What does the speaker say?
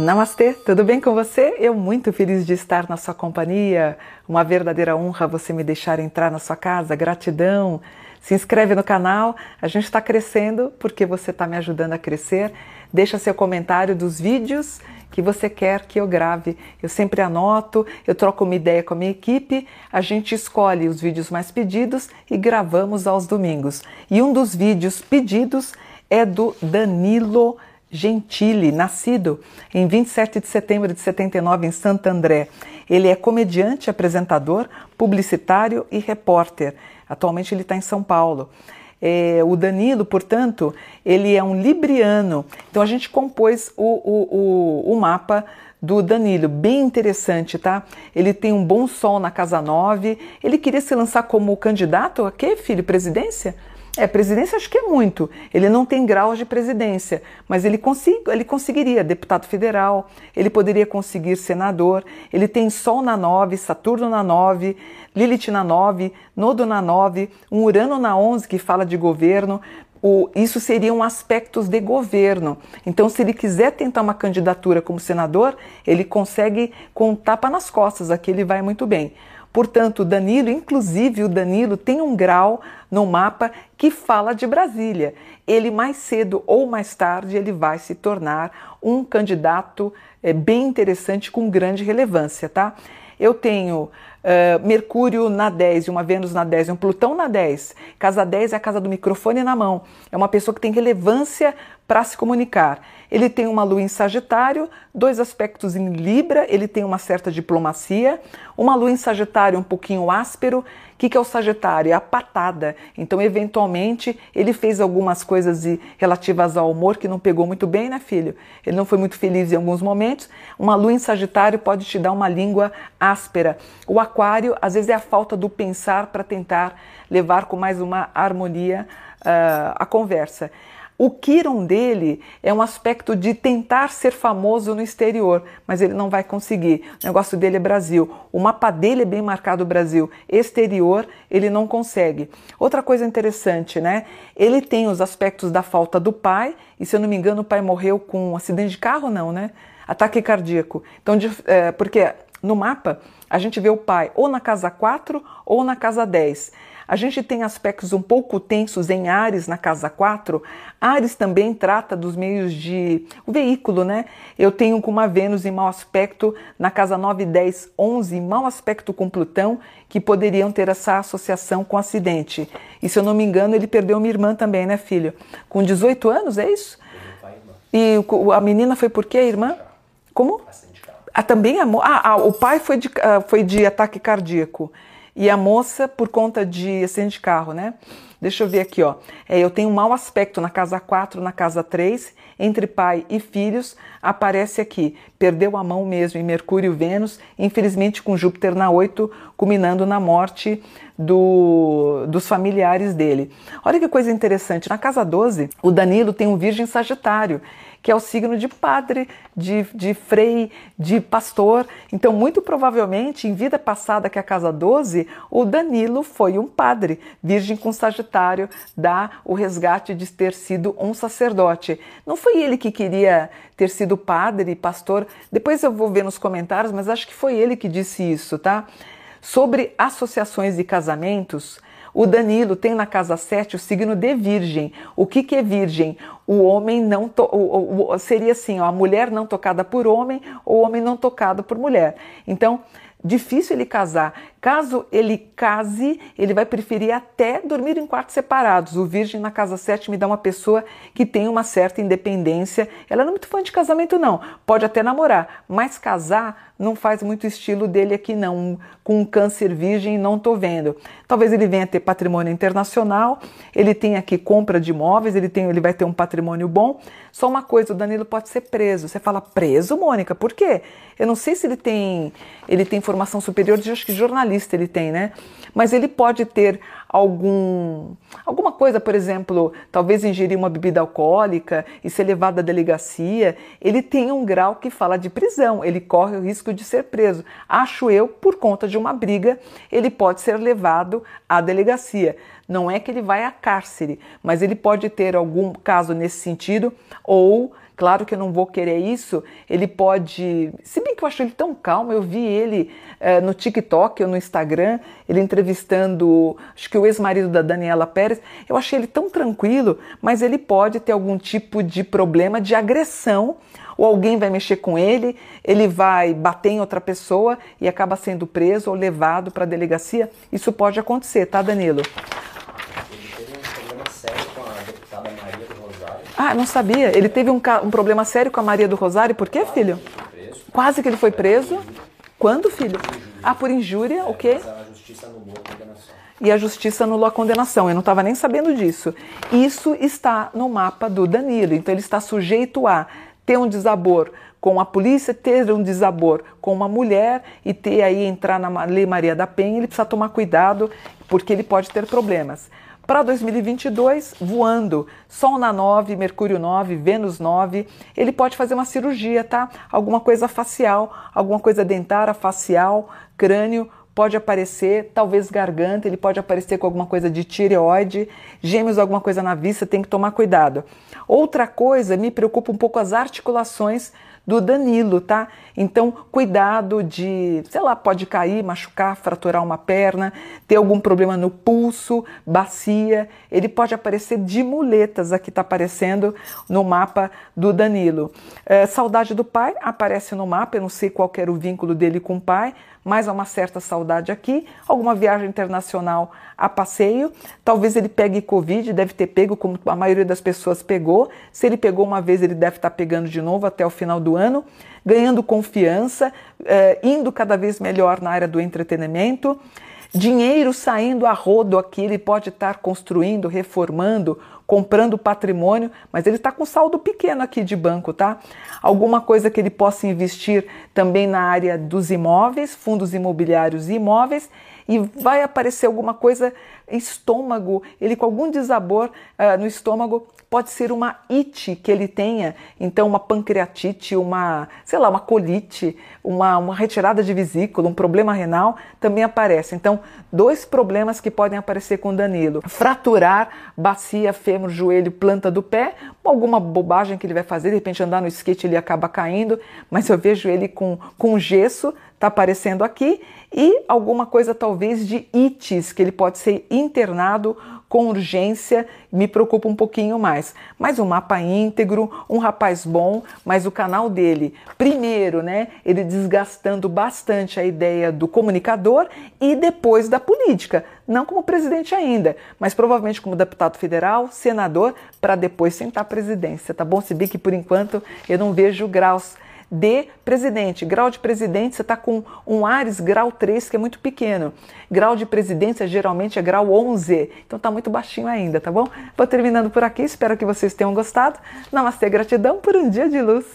Namastê, tudo bem com você? Eu muito feliz de estar na sua companhia. Uma verdadeira honra você me deixar entrar na sua casa. Gratidão. Se inscreve no canal, a gente está crescendo porque você está me ajudando a crescer. Deixa seu comentário dos vídeos que você quer que eu grave. Eu sempre anoto, eu troco uma ideia com a minha equipe, a gente escolhe os vídeos mais pedidos e gravamos aos domingos. E um dos vídeos pedidos é do Danilo Gentili, nascido em 27 de setembro de 79 em Santo André. Ele é comediante, apresentador, publicitário e repórter. Atualmente ele está em São Paulo. É, o Danilo, portanto, ele é um libriano. Então a gente compôs o, o, o, o mapa do Danilo, bem interessante, tá? Ele tem um bom sol na Casa 9. Ele queria se lançar como candidato a quê, filho? Presidência? É, presidência acho que é muito. Ele não tem graus de presidência, mas ele, conseg ele conseguiria deputado federal, ele poderia conseguir senador. Ele tem Sol na 9, Saturno na 9, Lilith na 9, Nodo na 9, um Urano na 11 que fala de governo. O, isso seriam aspectos de governo. Então, se ele quiser tentar uma candidatura como senador, ele consegue com tapa nas costas, aqui ele vai muito bem. Portanto, o Danilo, inclusive o Danilo, tem um grau no mapa que fala de Brasília. Ele mais cedo ou mais tarde ele vai se tornar um candidato é, bem interessante com grande relevância, tá? Eu tenho uh, Mercúrio na 10 e uma Vênus na 10 e um Plutão na 10. Casa 10 é a casa do microfone na mão. É uma pessoa que tem relevância para se comunicar. Ele tem uma lua em Sagitário, dois aspectos em Libra, ele tem uma certa diplomacia, uma lua em Sagitário um pouquinho áspero. O que, que é o Sagitário? É a patada. Então, eventualmente, ele fez algumas coisas relativas ao humor que não pegou muito bem, né, filho? Ele não foi muito feliz em alguns momentos. Uma lua em Sagitário pode te dar uma língua áspera. O Aquário, às vezes, é a falta do pensar para tentar levar com mais uma harmonia uh, a conversa. O Kiron dele é um aspecto de tentar ser famoso no exterior, mas ele não vai conseguir. O negócio dele é Brasil. O mapa dele é bem marcado Brasil. Exterior, ele não consegue. Outra coisa interessante, né? Ele tem os aspectos da falta do pai, e se eu não me engano, o pai morreu com um acidente de carro, não, né? Ataque cardíaco. Então, de, é, porque no mapa a gente vê o pai ou na casa 4 ou na casa 10. A gente tem aspectos um pouco tensos em Ares na casa 4. Ares também trata dos meios de o veículo, né? Eu tenho com uma Vênus em mau aspecto na casa 9, 10, 11, mau aspecto com Plutão, que poderiam ter essa associação com acidente. E se eu não me engano, ele perdeu uma irmã também, né, filho? Com 18 anos, é isso? E a menina foi por quê, irmã? Como? Ah, também a, ah, ah, o pai foi de, ah, foi de ataque cardíaco e a moça por conta de acidente de carro, né? Deixa eu ver aqui, ó. É, eu tenho um mau aspecto na casa 4, na casa 3, entre pai e filhos, aparece aqui. Perdeu a mão mesmo em Mercúrio e Vênus, infelizmente com Júpiter na 8, culminando na morte do, dos familiares dele. Olha que coisa interessante. Na casa 12, o Danilo tem um Virgem Sagitário que é o signo de padre, de, de frei, de pastor. Então, muito provavelmente, em vida passada, que é a casa 12, o Danilo foi um padre, virgem com Sagitário, dá o resgate de ter sido um sacerdote. Não foi ele que queria ter sido padre, pastor. Depois eu vou ver nos comentários, mas acho que foi ele que disse isso, tá? Sobre associações e casamentos, o Danilo tem na casa 7 o signo de Virgem. O que, que é Virgem? O homem não. To, o, o, seria assim: ó, a mulher não tocada por homem, ou o homem não tocado por mulher. Então, difícil ele casar. Caso ele case, ele vai preferir até dormir em quartos separados. O Virgem na casa 7 me dá uma pessoa que tem uma certa independência. Ela não é muito fã de casamento, não. Pode até namorar, mas casar não faz muito estilo dele aqui, não. Com um câncer virgem, não tô vendo. Talvez ele venha ter patrimônio internacional, ele tem aqui compra de imóveis, ele, tem, ele vai ter um patrimônio bom. Só uma coisa, o Danilo pode ser preso. Você fala, preso, Mônica? Por quê? Eu não sei se ele tem, ele tem formação superior de acho que jornalista jornalista ele tem, né? Mas ele pode ter algum alguma coisa, por exemplo, talvez ingerir uma bebida alcoólica e ser levado à delegacia, ele tem um grau que fala de prisão, ele corre o risco de ser preso. Acho eu, por conta de uma briga, ele pode ser levado à delegacia. Não é que ele vai à cárcere, mas ele pode ter algum caso nesse sentido ou Claro que eu não vou querer isso. Ele pode. Se bem que eu acho ele tão calmo, eu vi ele uh, no TikTok ou no Instagram, ele entrevistando, acho que o ex-marido da Daniela Pérez. Eu achei ele tão tranquilo, mas ele pode ter algum tipo de problema de agressão ou alguém vai mexer com ele, ele vai bater em outra pessoa e acaba sendo preso ou levado para a delegacia. Isso pode acontecer, tá, Danilo? Ele teve um problema sério com a deputada Maria do Rosário. Ah, não sabia. Ele teve um, um problema sério com a Maria do Rosário. Por quê, filho? Quase que ele foi preso. Quando, filho? Ah, por injúria, o quê? E a justiça anulou a condenação. Eu não estava nem sabendo disso. Isso está no mapa do Danilo. Então ele está sujeito a ter um desabor com a polícia, ter um desabor com uma mulher e ter aí entrar na Lei Maria da Penha, ele precisa tomar cuidado porque ele pode ter problemas. Para 2022, voando, Sol na 9, Mercúrio 9, Vênus 9, ele pode fazer uma cirurgia, tá? Alguma coisa facial, alguma coisa dentária, facial, crânio, pode aparecer, talvez garganta, ele pode aparecer com alguma coisa de tireoide, gêmeos, alguma coisa na vista, tem que tomar cuidado. Outra coisa, me preocupa um pouco as articulações do Danilo, tá? Então, cuidado de, sei lá, pode cair, machucar, fraturar uma perna, ter algum problema no pulso, bacia. Ele pode aparecer de muletas, aqui está aparecendo no mapa do Danilo. É, saudade do pai aparece no mapa, eu não sei qual era o vínculo dele com o pai, mas há uma certa saudade aqui. Alguma viagem internacional a passeio. Talvez ele pegue Covid, deve ter pego, como a maioria das pessoas pegou. Se ele pegou uma vez, ele deve estar pegando de novo até o final do ano. Ganhando confiança, eh, indo cada vez melhor na área do entretenimento. Dinheiro saindo a rodo aqui, ele pode estar construindo, reformando, comprando patrimônio, mas ele está com saldo pequeno aqui de banco, tá? Alguma coisa que ele possa investir também na área dos imóveis, fundos imobiliários e imóveis, e vai aparecer alguma coisa estômago, ele com algum desabor uh, no estômago, pode ser uma ite que ele tenha, então uma pancreatite, uma, sei lá, uma colite, uma, uma retirada de vesícula, um problema renal também aparece. Então, dois problemas que podem aparecer com Danilo: fraturar bacia, fêmur, joelho, planta do pé, alguma bobagem que ele vai fazer, de repente andar no skate ele acaba caindo, mas eu vejo ele com, com gesso, tá aparecendo aqui, e alguma coisa talvez de ites, que ele pode ser internado com urgência, me preocupa um pouquinho mais. Mas um mapa íntegro, um rapaz bom, mas o canal dele, primeiro, né, ele desgastando bastante a ideia do comunicador e depois da política. Não como presidente ainda, mas provavelmente como deputado federal, senador, para depois sentar a presidência, tá bom? Se bem que por enquanto eu não vejo graus de presidente. Grau de presidente, você está com um Ares grau 3, que é muito pequeno. Grau de presidência geralmente é grau 11, então está muito baixinho ainda, tá bom? Vou terminando por aqui, espero que vocês tenham gostado. Namastê, gratidão por um dia de luz.